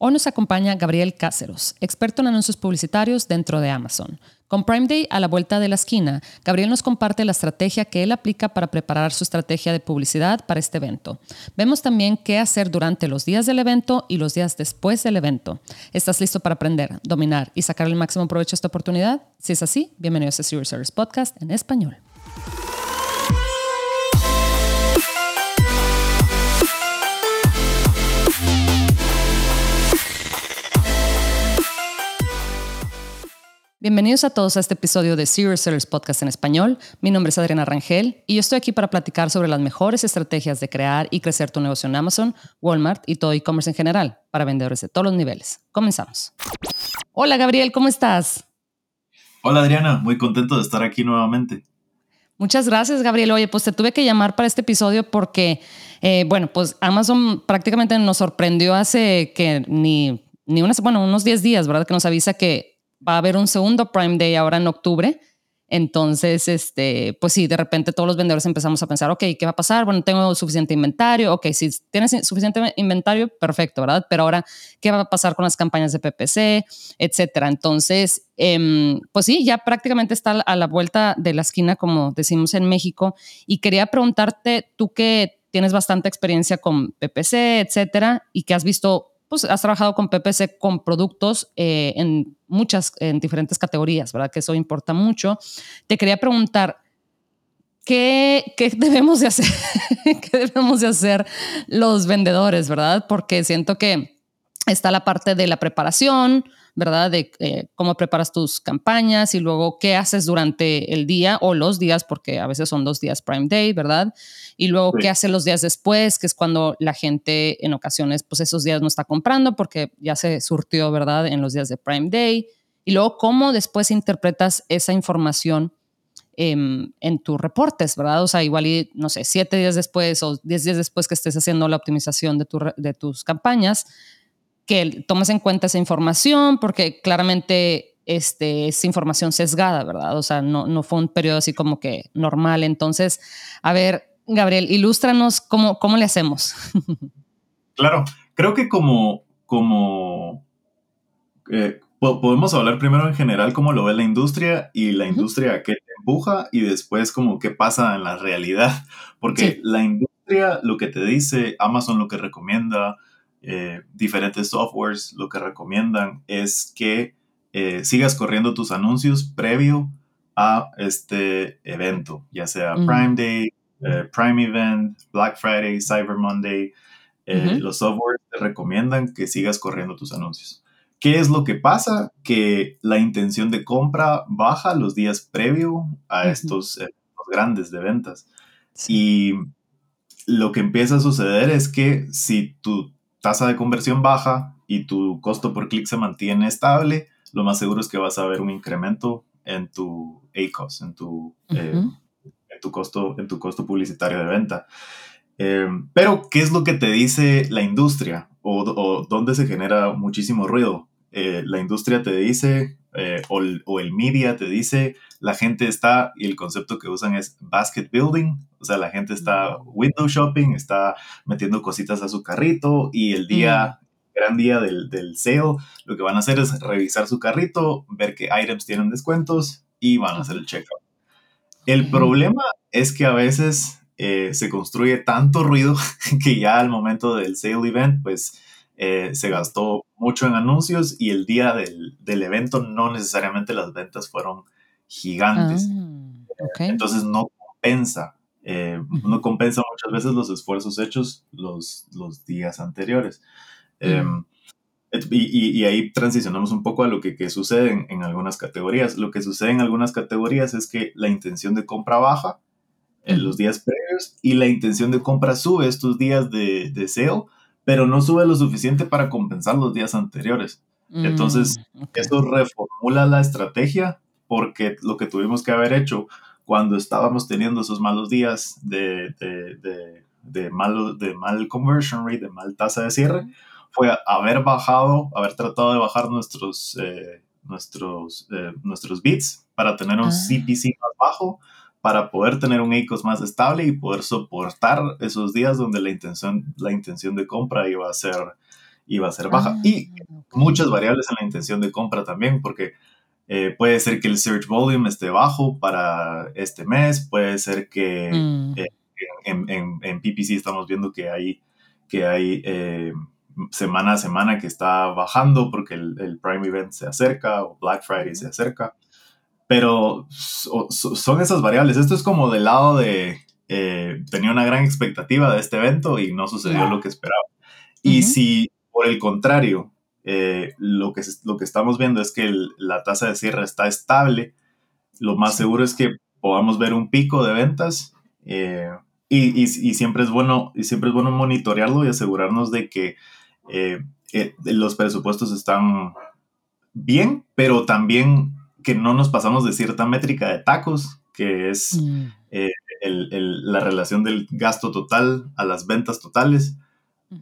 Hoy nos acompaña Gabriel Cáceros, experto en anuncios publicitarios dentro de Amazon. Con Prime Day a la vuelta de la esquina, Gabriel nos comparte la estrategia que él aplica para preparar su estrategia de publicidad para este evento. Vemos también qué hacer durante los días del evento y los días después del evento. ¿Estás listo para aprender, dominar y sacar el máximo provecho a esta oportunidad? Si es así, bienvenidos a Serious Service Podcast en español. Bienvenidos a todos a este episodio de Serious Sellers Podcast en español. Mi nombre es Adriana Rangel y yo estoy aquí para platicar sobre las mejores estrategias de crear y crecer tu negocio en Amazon, Walmart y todo e-commerce en general para vendedores de todos los niveles. Comenzamos. Hola Gabriel, ¿cómo estás? Hola Adriana, muy contento de estar aquí nuevamente. Muchas gracias, Gabriel. Oye, pues te tuve que llamar para este episodio porque, eh, bueno, pues Amazon prácticamente nos sorprendió hace que ni, ni unas, bueno, unos 10 días, ¿verdad? Que nos avisa que va a haber un segundo Prime Day ahora en octubre. Entonces, este, pues sí, de repente todos los vendedores empezamos a pensar, ok, ¿qué va a pasar? Bueno, tengo suficiente inventario, ok, si tienes suficiente inventario, perfecto, ¿verdad? Pero ahora, ¿qué va a pasar con las campañas de PPC, etcétera? Entonces, em, pues sí, ya prácticamente está a la vuelta de la esquina, como decimos en México, y quería preguntarte, tú que tienes bastante experiencia con PPC, etcétera, y que has visto pues has trabajado con PPC con productos eh, en muchas, en diferentes categorías, ¿verdad? Que eso importa mucho. Te quería preguntar, ¿qué, qué debemos de hacer? ¿Qué debemos de hacer los vendedores, verdad? Porque siento que está la parte de la preparación, ¿verdad? De eh, cómo preparas tus campañas y luego qué haces durante el día o los días, porque a veces son dos días Prime Day, ¿verdad? Y luego qué haces los días después, que es cuando la gente en ocasiones, pues esos días no está comprando porque ya se surtió, ¿verdad? En los días de Prime Day. Y luego cómo después interpretas esa información em, en tus reportes, ¿verdad? O sea, igual y, no sé, siete días después o diez días después que estés haciendo la optimización de, de tus campañas, que tomes en cuenta esa información, porque claramente este, es información sesgada, ¿verdad? O sea, no, no fue un periodo así como que normal. Entonces, a ver, Gabriel, ilústranos cómo, cómo le hacemos. Claro, creo que como, como eh, podemos hablar primero en general cómo lo ve la industria y la industria que te empuja y después como qué pasa en la realidad, porque la industria lo que te dice, Amazon lo que recomienda, eh, diferentes softwares lo que recomiendan es que eh, sigas corriendo tus anuncios previo a este evento, ya sea Prime Day, eh, Prime Event, Black Friday, Cyber Monday. Los softwares te recomiendan que sigas corriendo tus anuncios. ¿Qué es lo que pasa? Que la intención de compra baja los días previo a estos grandes de ventas. Y lo que empieza a suceder es que si tu tasa de conversión baja y tu costo por clic se mantiene estable, lo más seguro es que vas a ver un incremento en tu ACOS, en tu, eh, en tu, costo, en tu costo publicitario de venta. Em, pero, ¿qué es lo que te dice la industria o, o dónde se genera muchísimo ruido? Eh, la industria te dice, eh, o, o, el media te dice, la gente está, y el concepto que usan es basket building, o sea, la gente está window shopping, está metiendo cositas a su carrito y el día, gran día del, del sale, lo que van a hacer es revisar su carrito, ver qué items tienen descuentos y van a hacer el checkout. El problema es que a veces eh, se construye tanto ruido que ya al momento del sale event, pues eh, se gastó mucho en anuncios y el día del, del, evento no necesariamente las ventas fueron gigantes. Ah, Entonces no compensa. Eh, no compensa muchas veces los esfuerzos hechos los, los días anteriores. Em, y, y, ahí transicionamos un poco a lo que, que sucede en, en, algunas categorías. Lo que sucede en algunas categorías es que la intención de compra baja en los días previos y la intención de compra sube estos días de, de sale pero no sube lo suficiente para compensar los días anteriores. Entonces, mm, eso reformula la estrategia porque lo que tuvimos que haber hecho cuando estábamos teniendo esos malos días de, de, de, malo, de mal conversion rate, de mal tasa de cierre, fue haber bajado, haber tratado de bajar nuestros, eh, nuestros, eh, nuestros bits para tener un CPC ah. más bajo para poder tener un ACOS más estable y poder soportar esos días donde la intención, la intención de compra iba a ser, iba a ser baja. Ah, y muchas variables en la intención de compra también, porque eh, puede ser que el search volume esté bajo para este mes, puede ser que mm. eh, en, PPC estamos viendo que hay, que hay eh, semana a semana que está bajando porque el, Prime Event se acerca o Black Friday se acerca. Pero son esas variables. Esto es como del lado de, tenía una gran expectativa de este evento y no sucedió lo que esperaba. Y si por el contrario, eh, lo, que, lo que estamos viendo es que la tasa de cierre está estable, lo más seguro es que podamos ver un pico de ventas eh, y, siempre es bueno, y siempre es bueno monitorearlo y asegurarnos de que eh, los presupuestos están bien, pero también que no nos pasamos de cierta métrica de tacos, que es mm. la relación del gasto total a las ventas totales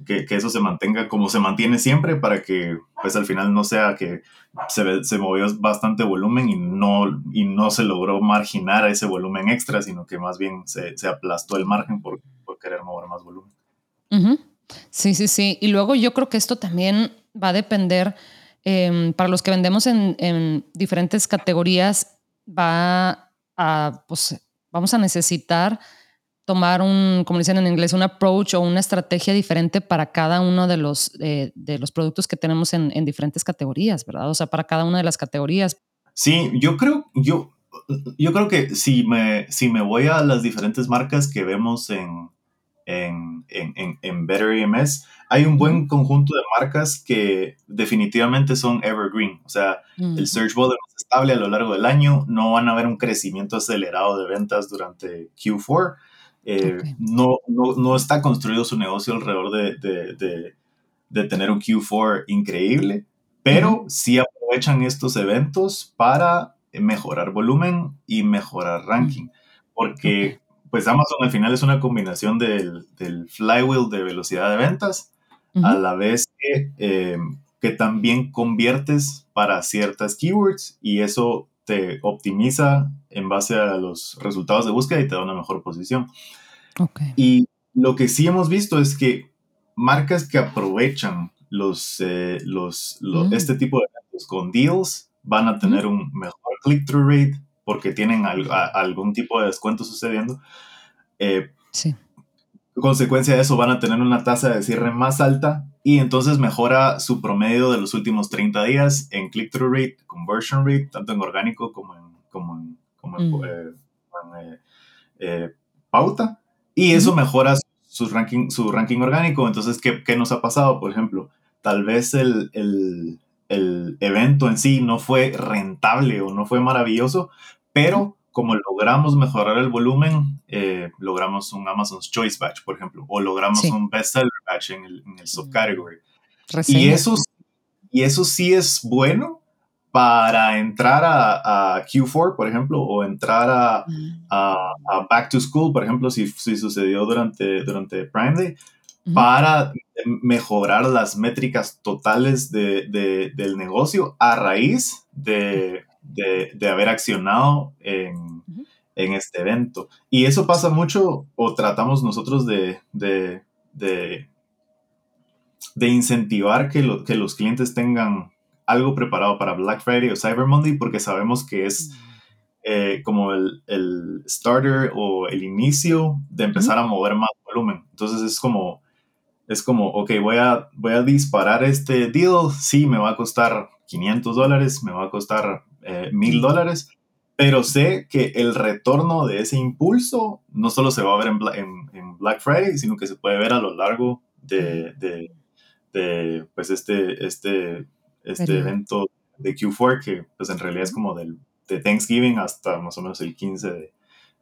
que, eso se mantenga como se mantiene siempre para que pues al final no sea que se, se movió bastante volumen y no, y no se logró marginar a ese volumen extra, sino que más bien se, se aplastó el margen por, por, querer mover más volumen. Sí, sí, sí. Y luego yo creo que esto también va a depender, em, para los que vendemos en, en diferentes categorías, va a, pues vamos a necesitar tomar un, como dicen en inglés, un approach o una estrategia diferente para cada uno de los, eh, de los productos que tenemos en, en, diferentes categorías, ¿verdad? O sea, para cada una de las categorías. Sí, yo creo, yo, yo creo que si me, si me voy a las diferentes marcas que vemos en, en, en, en Better EMS, hay un buen conjunto de marcas que definitivamente son evergreen. O sea, el search volume es estable a lo largo del año, no van a haber un crecimiento acelerado de ventas durante Q4 eh, no, no, no, está construido su negocio alrededor de, de, de, tener un Q4 increíble, pero sí aprovechan estos eventos para mejorar volumen y mejorar ranking, porque pues Amazon al final es una combinación del, del flywheel de velocidad de ventas, a la vez que, eh, que también conviertes para ciertas keywords y eso te optimiza en base a los resultados de búsqueda y te da una mejor posición. Y lo que sí hemos visto es que marcas que aprovechan los, eh, los, mm. este tipo de eventos con deals van a tener un mejor click-through rate porque tienen algún tipo de descuento sucediendo. Eh, sí. Consecuencia de eso van a tener una tasa de cierre más alta y entonces mejora su promedio de los últimos 30 días en click-through rate, conversion rate, tanto en orgánico como en, como en, como en, mm. eh, pauta. Y eso mejora su ranking, su ranking orgánico. Entonces, ¿qué, ¿qué, nos ha pasado? Por ejemplo, tal vez el, el, el, evento en sí no fue rentable o no fue maravilloso, pero como logramos mejorar el volumen, eh, logramos un Amazon's Choice Batch, por ejemplo, o logramos un Bestseller Batch en el, en el subcategory. Y eso, y eso sí es bueno para entrar a, Q4, por ejemplo, o entrar a, Back to School, por ejemplo, si, si sucedió durante, durante Prime Day, para mejorar las métricas totales de, del negocio a raíz de, de haber accionado en, en, este evento. Y eso pasa mucho, o tratamos nosotros de, de, de incentivar que, que los clientes tengan algo preparado para Black Friday o Cyber Monday porque sabemos que es eh, como el, el, starter o el inicio de empezar a mover más volumen. Entonces es como, es como, ok, voy a, voy a disparar este deal, sí, me va a costar 500 dólares, me va a costar eh, 1000 dólares, pero sé que el retorno de ese impulso no solo se va a ver en, en, Black Friday, sino que se puede ver a lo largo de, de, de pues este, este este evento de Q4 que pues en realidad es como del, de Thanksgiving hasta más o menos el 15 de,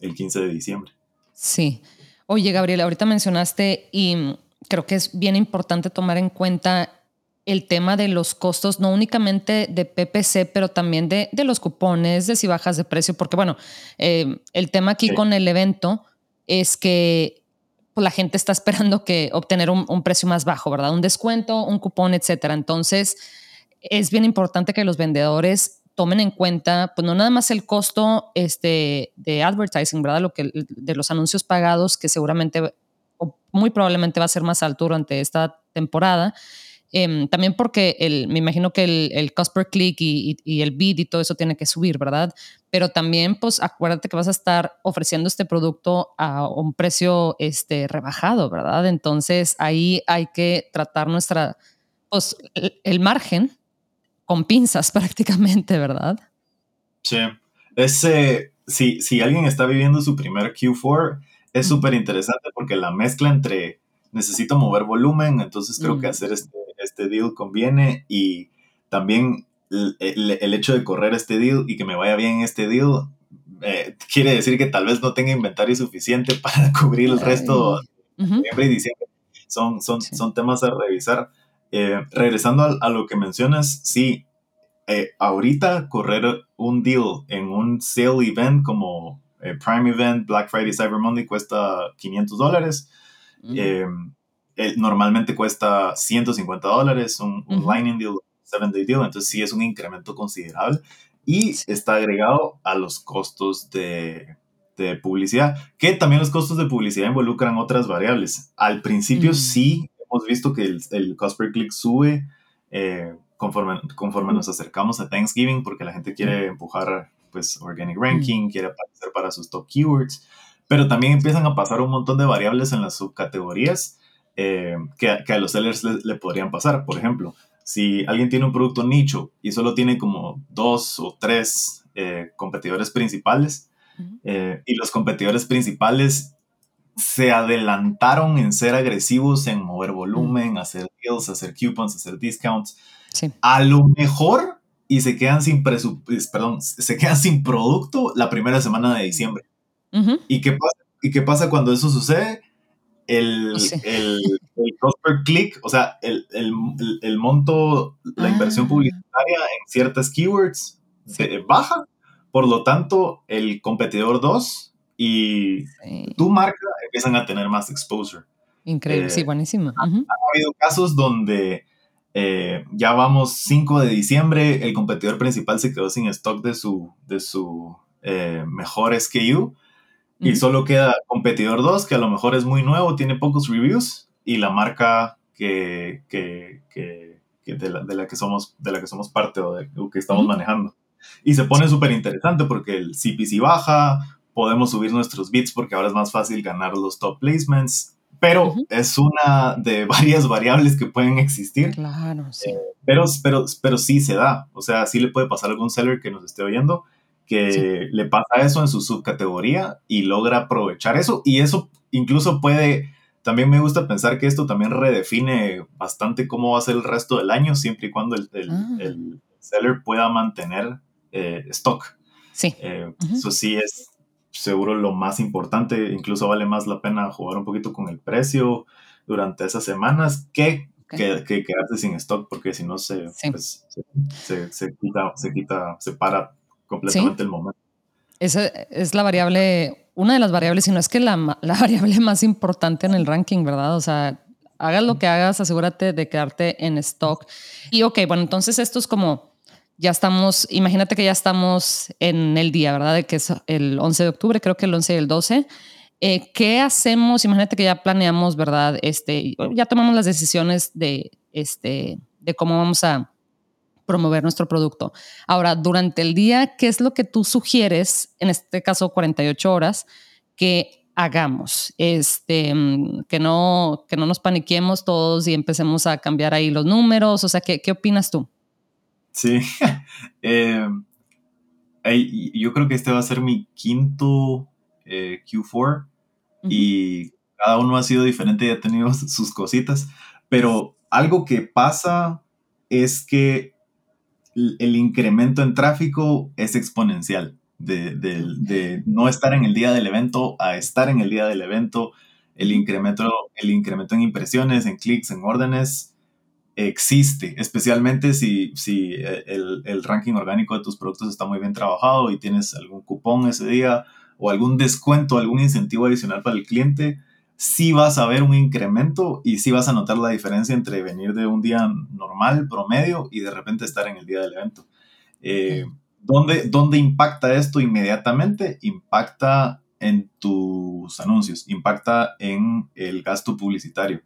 el 15 de diciembre. Sí. Oye, Gabriel, ahorita mencionaste y creo que es bien importante tomar en cuenta el tema de los costos, no únicamente de PPC, pero también de, de los cupones, de si bajas de precio, porque bueno, eh, el tema aquí con el evento es que pues, la gente está esperando que obtener un, un, precio más bajo, ¿verdad? Un descuento, un cupón, etcétera. Entonces, es bien importante que los vendedores tomen en cuenta, pues no nada más el costo este, de advertising, ¿verdad? Lo que, de los anuncios pagados, que seguramente o muy probablemente va a ser más alto durante esta temporada, Em, también porque el, me imagino que el, el cost per click y, y, el bid y todo eso tiene que subir, ¿verdad? Pero también, pues acuérdate que vas a estar ofreciendo este producto a un precio este, rebajado, ¿verdad? Entonces ahí hay que tratar nuestra, pues el, margen con pinzas prácticamente, ¿verdad? Sí. Ese, si, si alguien está viviendo su primer Q4, es súper interesante porque la mezcla entre necesito mover volumen, entonces creo que mm. hacer este, este deal conviene y también el, hecho de correr este deal y que me vaya bien este deal eh, quiere decir que tal vez no tenga inventario suficiente para cubrir el resto de noviembre y diciembre. Son, son, son temas a revisar. Eh, regresando a, lo que mencionas, sí, eh, ahorita correr un deal en un sale event como Prime Event, Black Friday, Cyber Monday cuesta 500 dólares. Eh, normalmente cuesta 150 dólares, un, un Lightning Deal, 7 Day Deal, entonces sí es un incremento considerable y está agregado a los costos de, de, publicidad, que también los costos de publicidad involucran otras variables. Al principio mm. sí hemos visto que el, el, cost per click sube eh, conforme, conforme nos acercamos a Thanksgiving porque la gente quiere empujar pues organic ranking, quiere aparecer para sus top keywords, pero también empiezan a pasar un montón de variables en las subcategorías eh, que, a los sellers le, podrían pasar. Por ejemplo, si alguien tiene un producto nicho y solo tiene como dos o tres eh, competidores principales eh, y los competidores principales se adelantaron en ser agresivos, en mover volumen, hacer deals, hacer coupons, hacer discounts, a lo mejor y se quedan sin perdón, se quedan sin producto la primera semana de diciembre. ¿Y, qué pasa, ¿Y qué pasa cuando eso sucede? el, el, el, cost per click, o sea, el, el monto, la inversión ah. publicitaria en ciertas keywords se baja, por lo tanto, el competidor 2 y tu marca empiezan a tener más exposure. Increíble, sí, eh, buenísimo. Ha, habido casos donde eh, ya vamos 5 de diciembre, el competidor principal se quedó sin stock de su, de su eh, mejor SKU y solo queda competidor 2, que a lo mejor es muy nuevo, tiene pocos reviews, y la marca que, que, que, de, la, de, la, que somos, de la que somos parte o de lo que estamos manejando. Y se pone súper interesante porque el CPC baja, podemos subir nuestros bits porque ahora es más fácil ganar los top placements, pero es una de varias variables que pueden existir. Claro, sí. Eh, pero, pero, pero sí se da, o sea, sí le puede pasar a algún seller que nos esté oyendo que le pasa eso en su subcategoría y logra aprovechar eso. Y eso incluso puede, también me gusta pensar que esto también redefine bastante cómo va a ser el resto del año, siempre y cuando el, el, ah. seller pueda mantener eh, stock. Sí. Eh, eso sí es seguro lo más importante, incluso vale más la pena jugar un poquito con el precio durante esas semanas que que, quedarse sin stock porque si no se, pues, se, se, quita, se quita, se para completamente el momento. Esa es la variable, una de las variables, si no es que la, la, variable más importante en el ranking, ¿verdad? O sea, hagas lo que hagas, asegúrate de quedarte en stock. Y ok, bueno, entonces esto es como, ya estamos, imagínate que ya estamos en el día, ¿verdad? De que es el 11 de octubre, creo que el 11 y el 12. Eh, ¿Qué hacemos? Imagínate que ya planeamos, ¿verdad? Este, ya tomamos las decisiones de, este, de cómo vamos a, promover nuestro producto. Ahora, durante el día, ¿qué es lo que tú sugieres, en este caso 48 horas, que hagamos? Este, mm, que, no, que no nos paniquemos todos y empecemos a cambiar ahí los números. O sea, ¿qué, qué opinas tú? Sí, eh, yo creo que este va a ser mi quinto eh, Q4 y cada uno ha sido diferente y ha tenido sus cositas, pero algo que pasa es que el incremento en tráfico es exponencial. De, no estar en el día del evento a estar en el día del evento, el incremento, el incremento en impresiones, en clics, en órdenes, existe, especialmente si, si el, el, ranking orgánico de tus productos está muy bien trabajado y tienes algún cupón ese día o algún descuento, algún incentivo adicional para el cliente sí vas a ver un incremento y sí vas a notar la diferencia entre venir de un día normal, promedio, y de repente estar en el día del evento. Eh, ¿dónde, impacta esto inmediatamente? Impacta en tus anuncios, impacta en el gasto publicitario.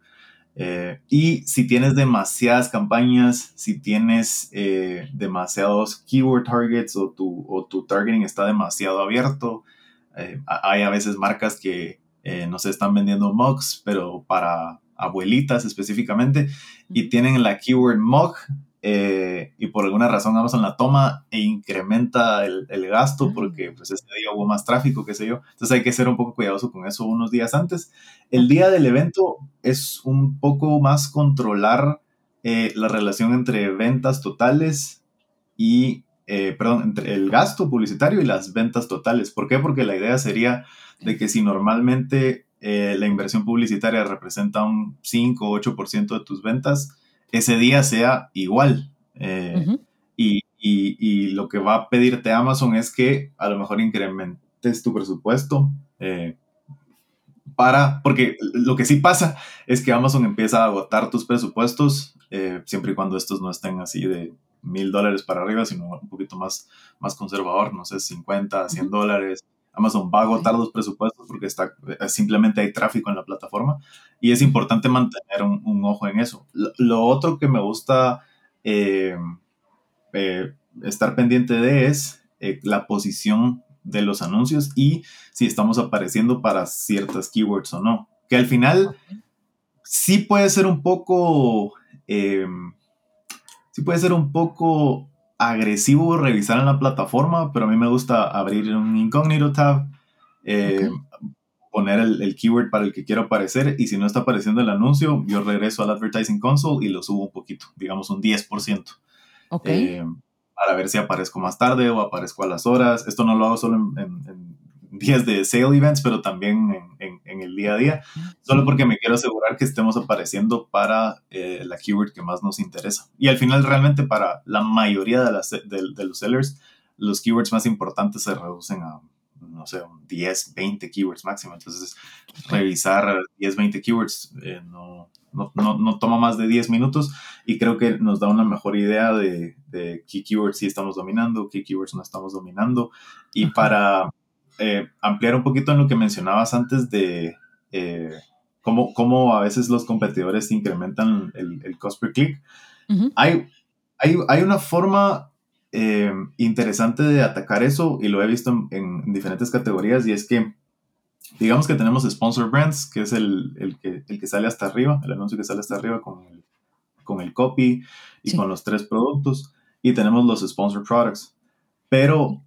Eh, y si tienes demasiadas campañas, si tienes eh, demasiados keyword targets o tu, o tu targeting está demasiado abierto, eh, hay a veces marcas que no se están vendiendo mugs, pero para abuelitas específicamente, y tienen la keyword mug eh, y por alguna razón Amazon la toma e incrementa el, el gasto porque pues ese día hubo más tráfico, qué sé yo. Entonces hay que ser un poco cuidadoso con eso unos días antes. El día del evento es un poco más controlar eh, la relación entre ventas totales y, eh, perdón, entre el gasto publicitario y las ventas totales. ¿Por qué? Porque la idea sería de que si normalmente la inversión publicitaria representa un 5 o 8% de tus ventas, ese día sea igual. Eh, y, y, lo que va a pedirte Amazon es que a lo mejor incrementes tu presupuesto eh, para, porque lo que sí pasa es que Amazon empieza a agotar tus presupuestos eh, siempre y cuando estos no estén así de mil dólares para arriba, sino un poquito más, más conservador, no sé, 50, 100 dólares. Amazon va a agotar los presupuestos porque está, eh, simplemente hay tráfico en la plataforma y es importante mantener un, ojo en eso. Lo, otro que me gusta eh, eh, estar pendiente de es la posición de los anuncios y si estamos apareciendo para ciertas keywords o no. Que al final sí puede ser un poco, sí puede ser un poco agresivo revisar en la plataforma, pero a mí me gusta abrir un incógnito tab, eh, poner el, keyword para el que quiero aparecer y si no está apareciendo el anuncio, yo regreso al Advertising Console y lo subo un poquito, digamos un 10%. Eh, para ver si aparezco más tarde o aparezco a las horas. Esto no lo hago solo en días de sale events, pero también en, en, el día a día, solo porque me quiero asegurar que estemos apareciendo para eh, la keyword que más nos interesa. Y al final, realmente para la mayoría de, las, de, los sellers, los keywords más importantes se reducen a, no sé, 10, 20 keywords máximo. Entonces, revisar 10, 20 keywords eh, no, no, no, no, toma más de 10 minutos y creo que nos da una mejor idea de, de qué keywords sí estamos dominando, qué keywords no estamos dominando. Y para eh, ampliar un poquito en lo que mencionabas antes de eh, cómo, cómo, a veces los competidores incrementan el, el cost per click. hay, hay, hay, una forma eh, interesante de atacar eso y lo he visto en, diferentes categorías y es que digamos que tenemos sponsor brands, que es el, el, que, el que sale hasta arriba, el anuncio que sale hasta arriba con el, con el copy y con los tres productos y tenemos los sponsor products. Pero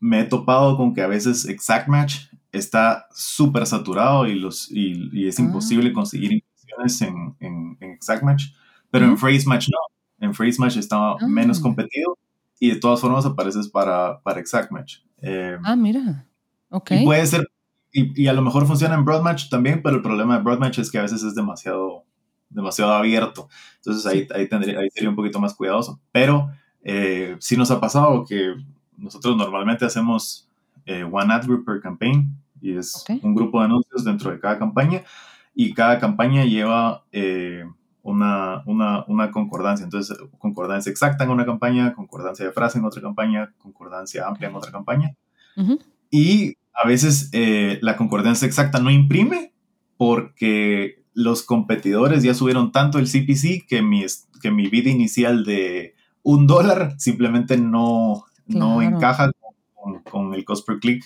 me he topado con que a veces Exact Match está súper saturado y, los, y, es imposible ah. conseguir impresiones en, en, Exact Match, pero en Phrase Match no. En Phrase Match está ah. menos competido y de todas formas apareces para, para Exact Match. Eh, ah, mira. Ok. Y puede ser, y, y, a lo mejor funciona en Broad Match también, pero el problema de Broad Match es que a veces es demasiado, demasiado abierto. Entonces ahí, ahí, tendría, ahí sería un poquito más cuidadoso. Pero eh, sí nos ha pasado que nosotros normalmente hacemos eh, one ad group per campaign y es un grupo de anuncios dentro de cada campaña y cada campaña lleva eh, una, una, una, concordancia. Entonces, concordancia exacta en una campaña, concordancia de frase en otra campaña, concordancia amplia en otra campaña. Y a veces eh, la concordancia exacta no imprime porque los competidores ya subieron tanto el CPC que mi, que mi bid inicial de un dólar simplemente no, no encaja con, el cost per click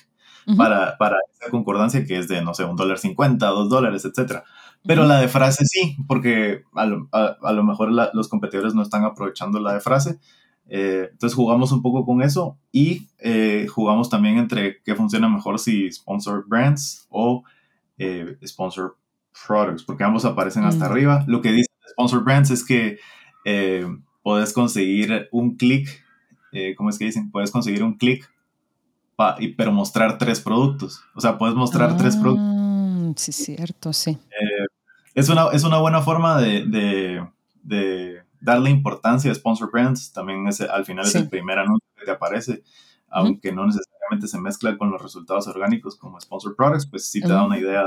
para, para, esa concordancia que es de, no sé, un dólar cincuenta, dos dólares, etc. Pero la de frase sí, porque a lo, a, lo mejor los competidores no están aprovechando la de frase. Eh, entonces jugamos un poco con eso y eh, jugamos también entre qué funciona mejor si sponsor brands o eh, sponsor products, porque ambos aparecen hasta mm. arriba. Lo que dice sponsor brands es que puedes conseguir un clic eh, ¿cómo es que dicen? Puedes conseguir un clic, pero mostrar tres productos. O sea, puedes mostrar tres productos. Ah, sí, cierto, sí. Eh, es, una, es una buena forma de, de, darle importancia a sponsor brands. También es, al final es el primer anuncio que te aparece, aunque no necesariamente se mezcla con los resultados orgánicos como sponsor products, pues sí te da una idea.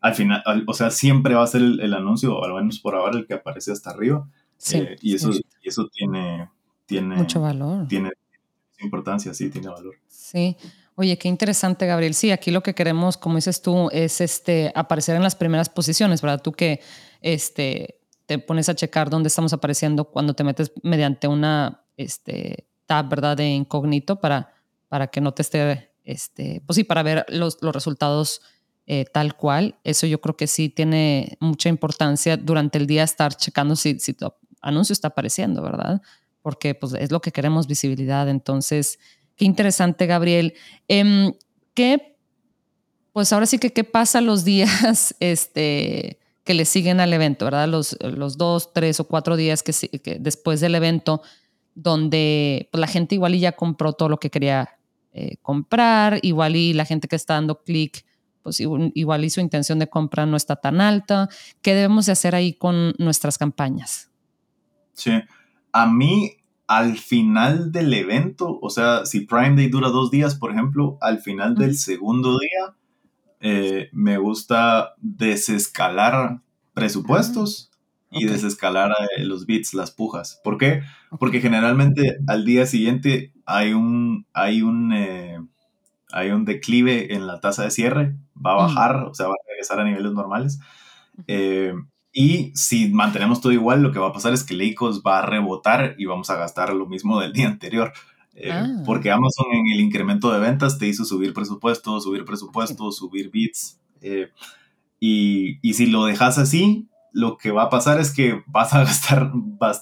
Al final, o sea, siempre va a ser el, anuncio, o al menos por ahora, el que aparece hasta arriba. Sí, eh, y, eso, y eso tiene, tiene... Mucho valor. Tiene importancia, sí, tiene valor. Sí. Oye, qué interesante, Gabriel. Sí, aquí lo que queremos, como dices tú, es este, aparecer en las primeras posiciones, ¿verdad? Tú que este, te pones a checar dónde estamos apareciendo cuando te metes mediante una este, tab, ¿verdad? De incógnito para, para que no te esté, este, pues sí, para ver los, los resultados eh, tal cual. Eso yo creo que sí tiene mucha importancia durante el día estar checando si, si tu anuncio está apareciendo, ¿verdad? Porque pues es lo que queremos, visibilidad. Entonces, qué interesante, Gabriel. Em, ¿Qué, pues ahora sí que qué pasa los días este, que le siguen al evento, ¿verdad? Los, dos, tres o cuatro días que después del evento, donde pues, la gente igual y ya compró todo lo que quería eh, comprar, igual y la gente que está dando clic pues igual y su intención de compra no está tan alta. ¿Qué debemos de hacer ahí con nuestras campañas? Sí, a mí al final del evento, o sea, si Prime Day dura dos días, por ejemplo, al final del segundo día, eh, me gusta desescalar presupuestos y desescalar eh, los bits, las pujas. ¿Por qué? Porque generalmente al día siguiente hay un, hay un, eh, hay un declive en la tasa de cierre, va a mm. bajar, o sea, va a regresar a niveles normales. Eh, y si mantenemos todo igual, lo que va a pasar es que Leicos va a rebotar y vamos a gastar lo mismo del día anterior. Eh, ah. Porque Amazon en el incremento de ventas te hizo subir presupuesto, subir presupuesto, subir bits. Eh, y, y, si lo dejas así, lo que va a pasar es que vas a gastar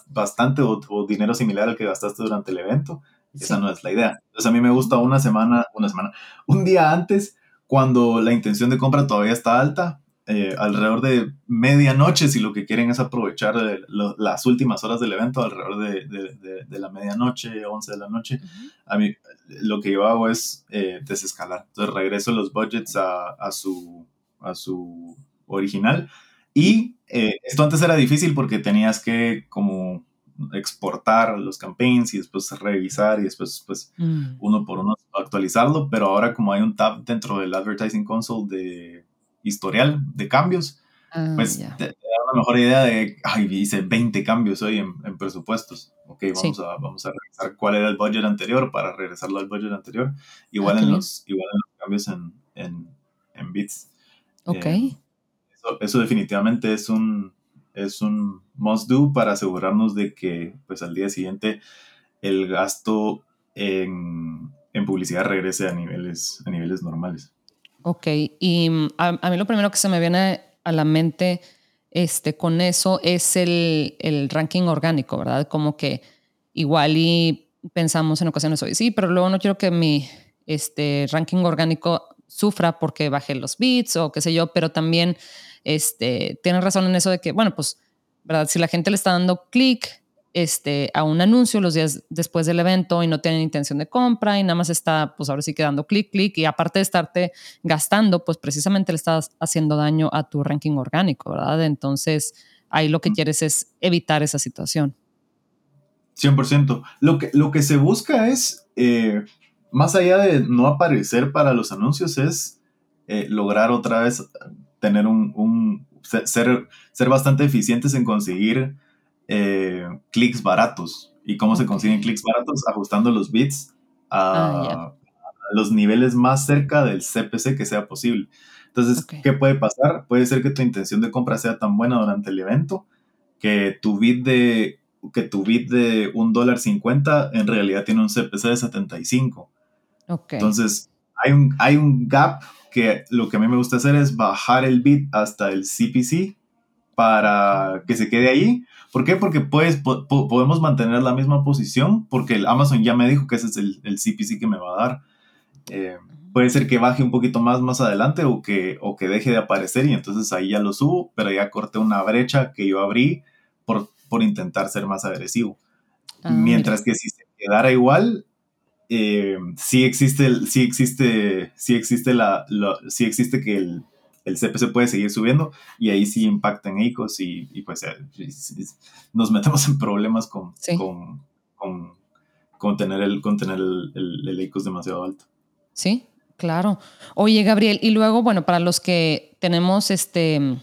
bastante o, o, dinero similar al que gastaste durante el evento. Esa no es la idea. Entonces a mí me gusta una semana, una semana, un día antes, cuando la intención de compra todavía está alta, eh, alrededor de medianoche, si lo que quieren es aprovechar las últimas horas del evento, alrededor de, de, la medianoche, 11 de la noche, a mí lo que yo hago es eh, desescalar. Entonces regreso los budgets a, a, su, a su original. Y eh, esto antes era difícil porque tenías que como exportar los campaigns y después revisar y después pues mm. uno por uno actualizarlo, pero ahora como hay un tab dentro del Advertising Console de historial de cambios, ah, pues te, da una mejor idea de, ay, hice 20 cambios hoy en, presupuestos. Ok, vamos, a, vamos a revisar cuál era el budget anterior para regresarlo al budget anterior. Igual, en, los, igual en los cambios en, en, en bits. Ok. Eh, eso, eso definitivamente es un, es un must do para asegurarnos de que pues al día siguiente el gasto en, publicidad regrese a niveles, a niveles normales. Ok, y mm, a, mí lo primero que se me viene a la mente este, con eso es el, el ranking orgánico, ¿verdad? Como que igual y pensamos en ocasiones hoy, sí, pero luego no quiero que mi este, ranking orgánico sufra porque baje los bits o qué sé yo, pero también este, tienes razón en eso de que, bueno, pues, ¿verdad? Si la gente le está dando clic este, a un anuncio los días después del evento y no tienen intención de compra y nada más está, pues ahora sí quedando clic, clic y aparte de estarte gastando, pues precisamente le estás haciendo daño a tu ranking orgánico, ¿verdad? Entonces, ahí lo que quieres es evitar esa situación. 100%. Lo que, lo que se busca es, eh, más allá de no aparecer para los anuncios, es eh, lograr otra vez tener un, ser, ser bastante eficientes en conseguir eh, clics baratos. ¿Y cómo se consiguen clics baratos? Ajustando los bits a, ah, los niveles más cerca del CPC que sea posible. Entonces, ¿qué puede pasar? Puede ser que tu intención de compra sea tan buena durante el evento que tu bit de que tu bit de un dólar cincuenta en realidad tiene un CPC de 75. Entonces, hay un, hay un gap que lo que a mí me gusta hacer es bajar el bit hasta el CPC para que se quede ahí. ¿Por qué? Porque pues, podemos mantener la misma posición porque el Amazon ya me dijo que ese es el, el CPC que me va a dar. Eh, puede ser que baje un poquito más más adelante o que, o que deje de aparecer y entonces ahí ya lo subo, pero ya corté una brecha que yo abrí por, por intentar ser más agresivo. Ah, Mientras que si se quedara igual, eh, sí existe, sí existe, sí existe la, existe que el, el CPC puede seguir subiendo y ahí sí impacta en ICOs y, pues eh, nos metemos en problemas con, con, tener, el, con tener el, el, ICOs demasiado alto. Sí, claro. Oye, Gabriel, y luego, bueno, para los que tenemos este,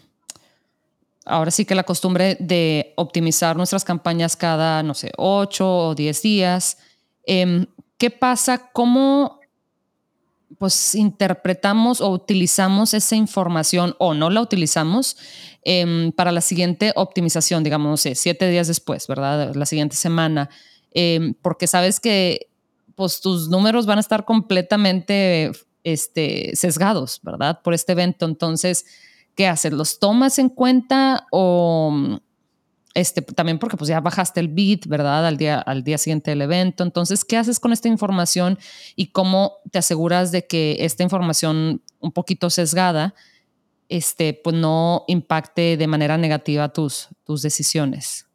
ahora sí que la costumbre de optimizar nuestras campañas cada, no sé, 8 o 10 días, eh, ¿Qué pasa? ¿Cómo, pues interpretamos o utilizamos esa información o no la utilizamos em, para la siguiente optimización, digamos, no sé, siete días después, ¿verdad? La siguiente semana, em, porque sabes que pues tus números van a estar completamente este, sesgados, ¿verdad? Por este evento. Entonces, ¿qué haces? ¿Los tomas en cuenta o este, también porque pues ya bajaste el beat, ¿verdad? Al día, al día siguiente del evento. Entonces, ¿qué haces con esta información y cómo te aseguras de que esta información un poquito sesgada, este, pues no impacte de manera negativa tus, tus decisiones?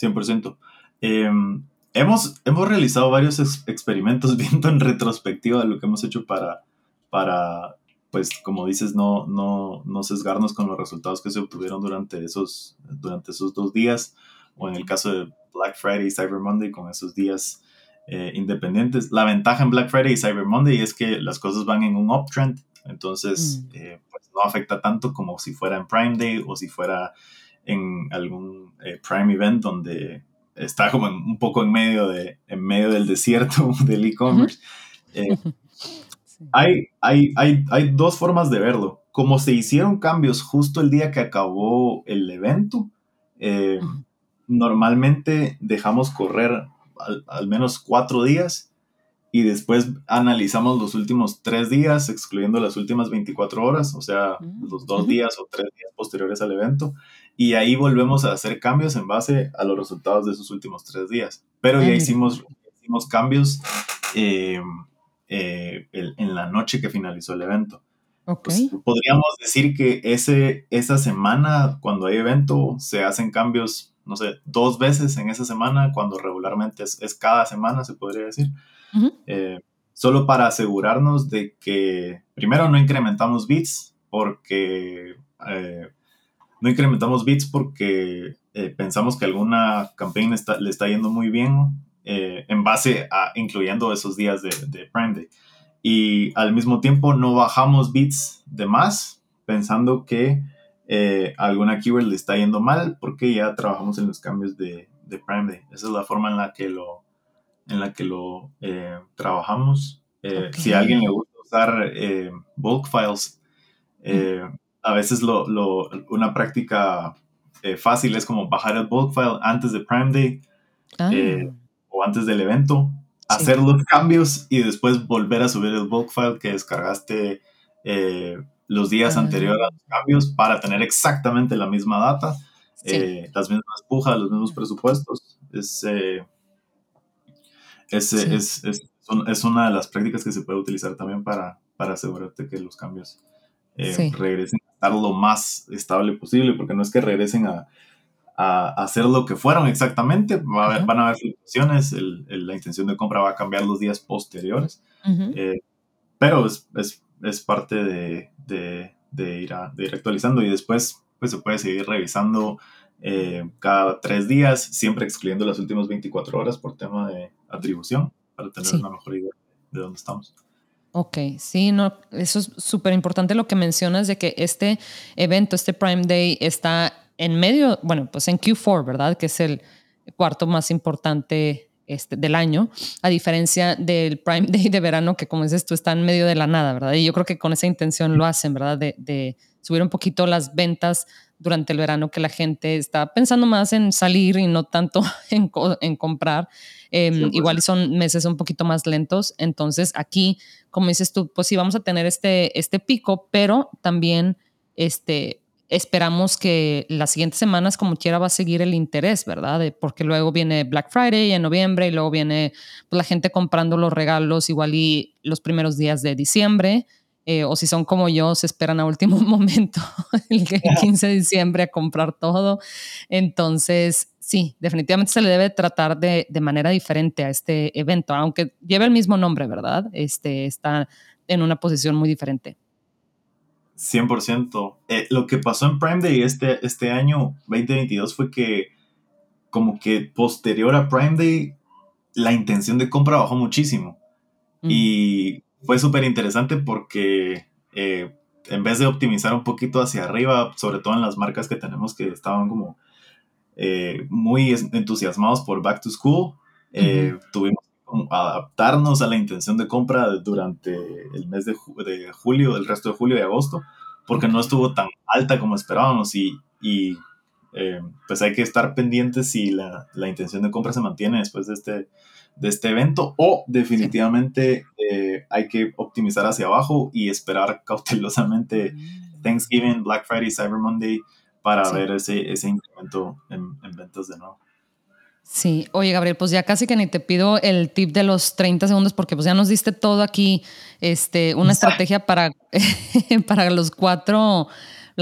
100%. Em, hemos, hemos realizado varios experimentos viendo en retrospectiva lo que hemos hecho para, para pues como dices, no, no, no sesgarnos con los resultados que se obtuvieron durante esos, durante esos dos días, o en el caso de Black Friday y Cyber Monday, con esos días eh, independientes. La ventaja en Black Friday y Cyber Monday es que las cosas van en un uptrend, entonces mm. eh, pues no afecta tanto como si fuera en Prime Day o si fuera en algún eh, Prime Event donde está como un poco en medio, de, en medio del desierto del e-commerce. Hay, hay, hay, hay dos formas de verlo. Como se hicieron cambios justo el día que acabó el evento, eh, normalmente dejamos correr al, menos cuatro días y después analizamos los últimos tres días, excluyendo las últimas 24 horas, o sea, mm, los dos días o tres días posteriores al evento, y ahí volvemos a hacer cambios en base a los resultados de esos últimos tres días. Pero ya hicimos, hicimos cambios eh, eh, en la noche que finalizó el evento. Pues, podríamos decir que ese, esa semana, cuando hay evento, se hacen cambios, no sé, dos veces en esa semana, cuando regularmente es, cada semana, se podría decir. Eh, solo para asegurarnos de que, primero, no incrementamos bits, porque eh, no incrementamos bits porque pensamos que alguna campaña le está yendo muy bien eh, en base a incluyendo esos días de, de, Prime Day. Y al mismo tiempo no bajamos bits de más pensando que eh, alguna keyword le está yendo mal porque ya trabajamos en los cambios de, de, Prime Day. Esa es la forma en la que lo, en la que lo eh, trabajamos. Si a alguien le gusta usar bulk files, a veces lo, lo, una práctica fácil es como bajar el bulk file antes de Prime Day. Ah o antes del evento, hacer los cambios y después volver a subir el bulk file que descargaste eh, los días anteriores a los cambios para tener exactamente la misma data, eh, las mismas pujas, los mismos presupuestos. Es, eh, es, es, es, una de las prácticas que se puede utilizar también para, para asegurarte que los cambios regresen a estar lo más estable posible, porque no es que regresen a a, hacer lo que fueron exactamente. van a haber fluctuaciones, la intención de compra va a cambiar los días posteriores, eh, pero es, es, es parte de, de, de, ir de, ir actualizando y después pues, se puede seguir revisando eh, cada tres días, siempre excluyendo las últimas 24 horas por tema de atribución, para tener una mejor idea de dónde estamos. Ok, sí, no, eso es súper importante lo que mencionas de que este evento, este Prime Day, está en medio, bueno, pues en Q4, ¿verdad? Que es el cuarto más importante este, del año, a diferencia del Prime Day de verano, que como dices tú, está en medio de la nada, ¿verdad? Y yo creo que con esa intención lo hacen, ¿verdad? De, subir un poquito las ventas durante el verano, que la gente está pensando más en salir y no tanto en, en comprar. Em, igual son meses un poquito más lentos. Entonces aquí, como dices tú, pues sí vamos a tener este, este pico, pero también este, esperamos que las siguientes semanas, como quiera, va a seguir el interés, ¿verdad? porque luego viene Black Friday en noviembre y luego viene pues, la gente comprando los regalos igual y los primeros días de diciembre. Eh, o si son como yo, se esperan a último momento, el 15 de diciembre, a comprar todo. Entonces, sí, definitivamente se le debe tratar de, de, manera diferente a este evento, aunque lleve el mismo nombre, ¿verdad? Este está en una posición muy diferente. 100%. Eh, lo que pasó en Prime Day este, este año 2022 fue que como que posterior a Prime Day la intención de compra bajó muchísimo. Mm. Y fue súper interesante porque eh, en vez de optimizar un poquito hacia arriba, sobre todo en las marcas que tenemos que estaban como eh, muy entusiasmados por Back to School, tuvimos que adaptarnos a la intención de compra durante el mes de, de, julio, el resto de julio y agosto, porque no estuvo tan alta como esperábamos y, y eh, pues hay que estar pendientes si la, la, intención de compra se mantiene después de este, de este evento o definitivamente eh, hay que optimizar hacia abajo y esperar cautelosamente mm. Thanksgiving, Black Friday, Cyber Monday para ver ese, ese incremento en, en ventas de nuevo. Sí, oye Gabriel, pues ya casi que ni te pido el tip de los 30 segundos porque pues ya nos diste todo aquí, este, una estrategia para, para los cuatro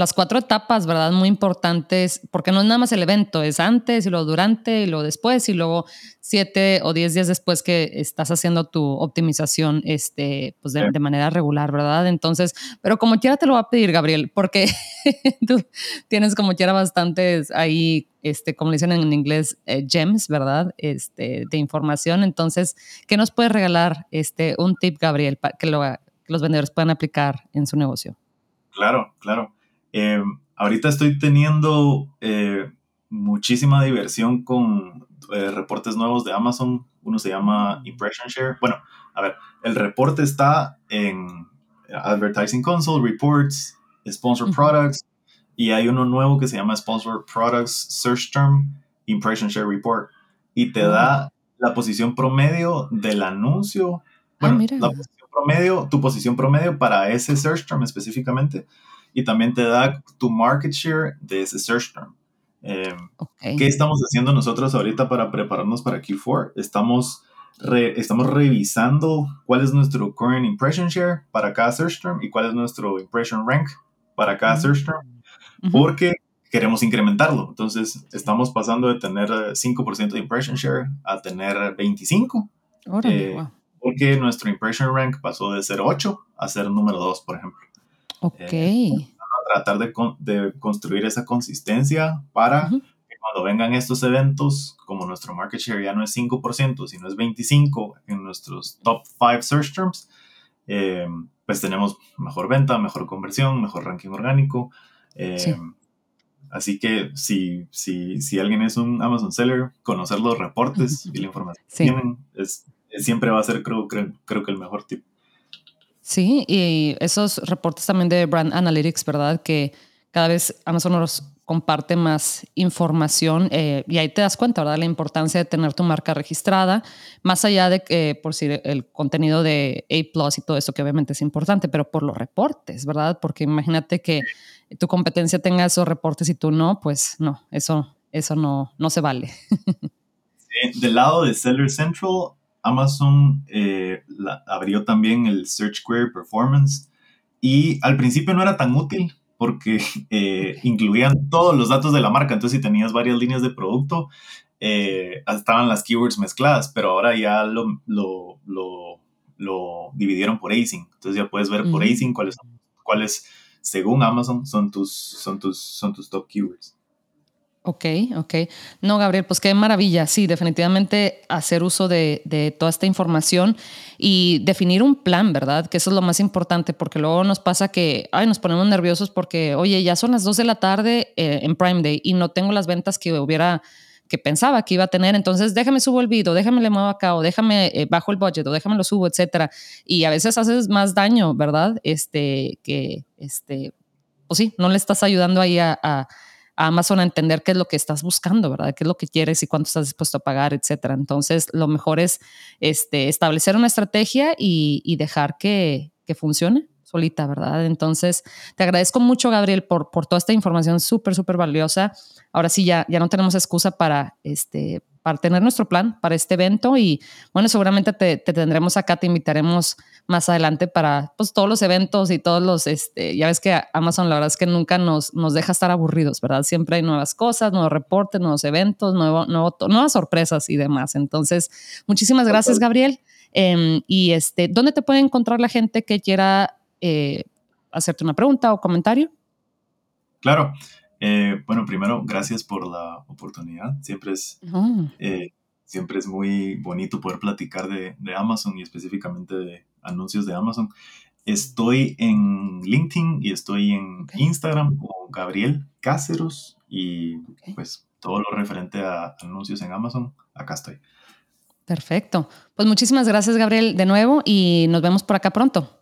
las cuatro etapas, ¿verdad? Muy importantes, porque no es nada más el evento, es antes y luego durante y luego después y luego siete o diez días después que estás haciendo tu optimización este, pues de, manera regular, ¿verdad? Entonces, pero como quiera te lo voy a pedir, Gabriel, porque tú tienes como quiera bastantes ahí, este, como le dicen en inglés, eh, gems, ¿verdad? Este, de información. Entonces, ¿qué nos puedes regalar este, un tip, Gabriel, para que, lo, que los vendedores puedan aplicar en su negocio? Claro, claro. Eh, ahorita estoy teniendo eh, muchísima diversión con eh, reportes nuevos de Amazon. Uno se llama Impression Share. Bueno, a ver, el reporte está en Advertising Console, Reports, Sponsor Products, y hay uno nuevo que se llama Sponsor Products Search Term Impression Share Report. Y te da la posición promedio del anuncio. Ah, bueno, la posición promedio, tu posición promedio para ese search term específicamente y también te da tu market share de ese search term. Em, ¿Qué estamos haciendo nosotros ahorita para prepararnos para Q4? Estamos, estamos revisando cuál es nuestro current impression share para cada search term y cuál es nuestro impression rank para cada mm. search term, porque queremos incrementarlo. Entonces, estamos pasando de tener 5% de impression share a tener 25%. Eh, porque nuestro impression rank pasó de ser 8 a ser número 2, por ejemplo. Ok. Eh, tratar de, de, construir esa consistencia para que cuando vengan estos eventos, como nuestro market share ya no es 5%, sino es 25% en nuestros top 5 search terms, eh, pues tenemos mejor venta, mejor conversión, mejor ranking orgánico. Eh, así que si, si, si, alguien es un Amazon seller, conocer los reportes y la información que tienen es, siempre va a ser, creo, creo, creo que el mejor tip. Sí, y esos reportes también de Brand Analytics, ¿verdad? Que cada vez Amazon nos comparte más información eh, y ahí te das cuenta, ¿verdad? La importancia de tener tu marca registrada, más allá de que, por si el contenido de A Plus y todo eso, que obviamente es importante, pero por los reportes, ¿verdad? Porque imagínate que tu competencia tenga esos reportes y tú no, pues no, eso, eso no, no se vale. Del lado de Seller Central, Amazon eh, abrió también el Search Query Performance y al principio no era tan útil porque eh, incluían todos los datos de la marca. Entonces, si tenías varias líneas de producto, eh, estaban las keywords mezcladas, pero ahora ya lo, lo, lo, dividieron por async. Entonces ya puedes ver por async cuáles, cuáles, según Amazon, son tus, son tus, son tus top keywords. Ok, ok. No, Gabriel, pues qué maravilla. Sí, definitivamente hacer uso de, toda esta información y definir un plan, ¿verdad? Que eso es lo más importante, porque luego nos pasa que, ay, nos ponemos nerviosos porque, oye, ya son las 2 de la tarde eh, en Prime Day y no tengo las ventas que hubiera que pensaba que iba a tener, entonces déjame subo el video, déjame le muevo acá o déjame eh, bajo el budget o déjame lo subo, etcétera. Y a veces haces más daño, ¿verdad? Este, que, este, pues sí, no le estás ayudando ahí a Amazon a entender qué es lo que estás buscando, ¿verdad? ¿Qué es lo que quieres y cuánto estás dispuesto a pagar, etcétera? Entonces, lo mejor es este, establecer una estrategia y, dejar que, funcione solita, ¿verdad? Entonces, te agradezco mucho, Gabriel, por, por toda esta información súper, súper valiosa. Ahora sí, ya, ya no tenemos excusa para, este, para tener nuestro plan para este evento y bueno, seguramente te, tendremos acá, te invitaremos más adelante para pues, todos los eventos y todos los, este, ya ves que Amazon la verdad es que nunca nos, nos deja estar aburridos, ¿verdad? Siempre hay nuevas cosas, nuevos reportes, nuevos eventos, nuevo, nuevo, nuevas sorpresas y demás. Entonces, muchísimas gracias, Gabriel. Em, y este, ¿dónde te puede encontrar la gente que quiera eh, hacerte una pregunta o comentario? Claro, eh, bueno, primero, gracias por la oportunidad. Siempre es, eh, siempre es muy bonito poder platicar de, Amazon y específicamente de anuncios de Amazon. Estoy en LinkedIn y estoy en Instagram como Gabriel Cáceros y pues todo lo referente a anuncios en Amazon, acá estoy. Perfecto. Pues muchísimas gracias, Gabriel, de nuevo y nos vemos por acá pronto.